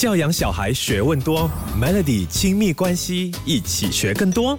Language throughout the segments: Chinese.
教养小孩学问多，Melody 亲密关系一起学更多。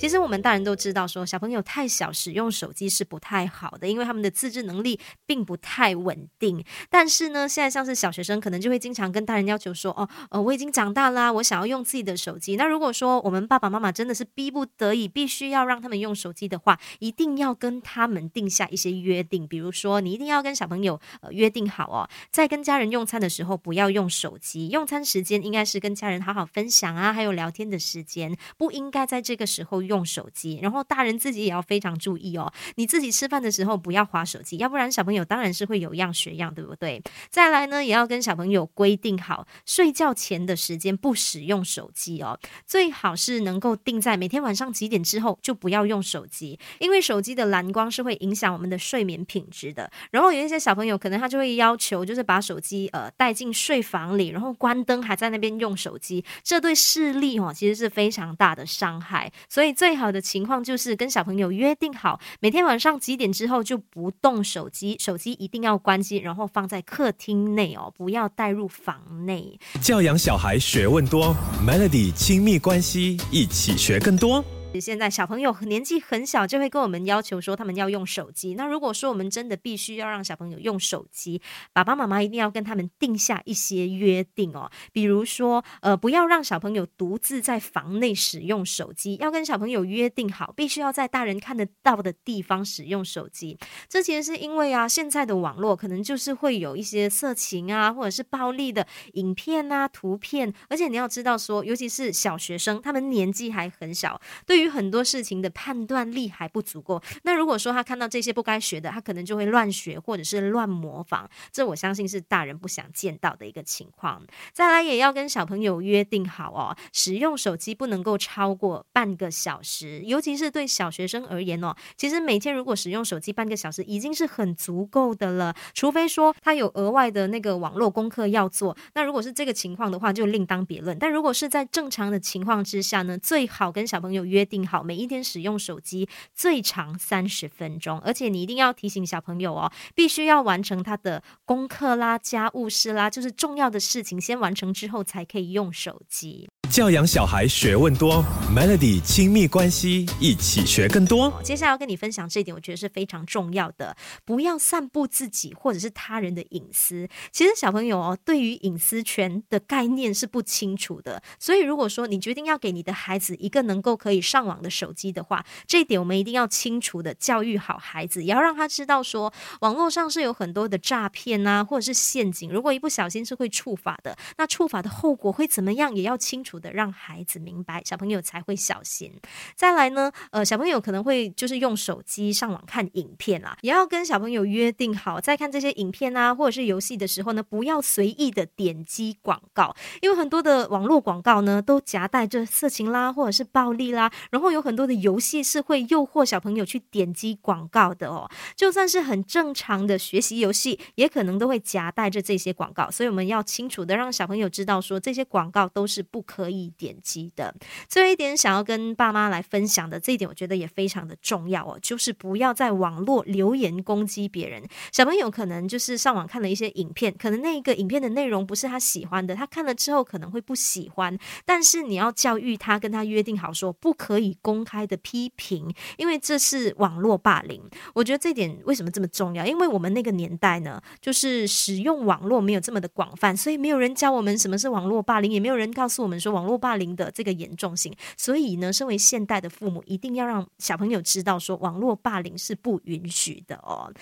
其实我们大人都知道，说小朋友太小使用手机是不太好的，因为他们的自制能力并不太稳定。但是呢，现在像是小学生，可能就会经常跟大人要求说：“哦，呃，我已经长大啦，我想要用自己的手机。”那如果说我们爸爸妈妈真的是逼不得已，必须要让他们用手机的话，一定要跟他们定下一些约定，比如说你一定要跟小朋友呃约定好哦，在跟家人用餐的时候不要用手机，用餐时间应该是跟家人好好分享啊，还有聊天的时间，不应该在这个时候。用手机，然后大人自己也要非常注意哦。你自己吃饭的时候不要划手机，要不然小朋友当然是会有样学样，对不对？再来呢，也要跟小朋友规定好睡觉前的时间不使用手机哦，最好是能够定在每天晚上几点之后就不要用手机，因为手机的蓝光是会影响我们的睡眠品质的。然后有一些小朋友可能他就会要求，就是把手机呃带进睡房里，然后关灯还在那边用手机，这对视力哦其实是非常大的伤害，所以。最好的情况就是跟小朋友约定好，每天晚上几点之后就不动手机，手机一定要关机，然后放在客厅内哦，不要带入房内。教养小孩学问多，Melody 亲密关系一起学更多。现在小朋友年纪很小，就会跟我们要求说他们要用手机。那如果说我们真的必须要让小朋友用手机，爸爸妈妈一定要跟他们定下一些约定哦。比如说，呃，不要让小朋友独自在房内使用手机，要跟小朋友约定好，必须要在大人看得到的地方使用手机。这其实是因为啊，现在的网络可能就是会有一些色情啊，或者是暴力的影片啊、图片，而且你要知道说，尤其是小学生，他们年纪还很小，对。对于很多事情的判断力还不足够，那如果说他看到这些不该学的，他可能就会乱学或者是乱模仿，这我相信是大人不想见到的一个情况。再来也要跟小朋友约定好哦，使用手机不能够超过半个小时，尤其是对小学生而言哦，其实每天如果使用手机半个小时已经是很足够的了，除非说他有额外的那个网络功课要做，那如果是这个情况的话就另当别论。但如果是在正常的情况之下呢，最好跟小朋友约。定好每一天使用手机最长三十分钟，而且你一定要提醒小朋友哦，必须要完成他的功课啦、家务事啦，就是重要的事情先完成之后才可以用手机。教养小孩学问多，Melody 亲密关系一起学更多。接下来要跟你分享这一点，我觉得是非常重要的，不要散布自己或者是他人的隐私。其实小朋友哦，对于隐私权的概念是不清楚的，所以如果说你决定要给你的孩子一个能够可以上网的手机的话，这一点我们一定要清楚的教育好孩子，也要让他知道说，网络上是有很多的诈骗啊，或者是陷阱，如果一不小心是会触法的，那触法的后果会怎么样，也要清楚。的让孩子明白，小朋友才会小心。再来呢，呃，小朋友可能会就是用手机上网看影片啦，也要跟小朋友约定好，在看这些影片啊或者是游戏的时候呢，不要随意的点击广告，因为很多的网络广告呢都夹带着色情啦或者是暴力啦，然后有很多的游戏是会诱惑小朋友去点击广告的哦。就算是很正常的学习游戏，也可能都会夹带着这些广告，所以我们要清楚的让小朋友知道说，这些广告都是不可。以点击的最后一点，想要跟爸妈来分享的这一点，我觉得也非常的重要哦，就是不要在网络留言攻击别人。小朋友可能就是上网看了一些影片，可能那个影片的内容不是他喜欢的，他看了之后可能会不喜欢。但是你要教育他，跟他约定好说，不可以公开的批评，因为这是网络霸凌。我觉得这点为什么这么重要？因为我们那个年代呢，就是使用网络没有这么的广泛，所以没有人教我们什么是网络霸凌，也没有人告诉我们说网。网络霸凌的这个严重性，所以呢，身为现代的父母，一定要让小朋友知道说，网络霸凌是不允许的哦。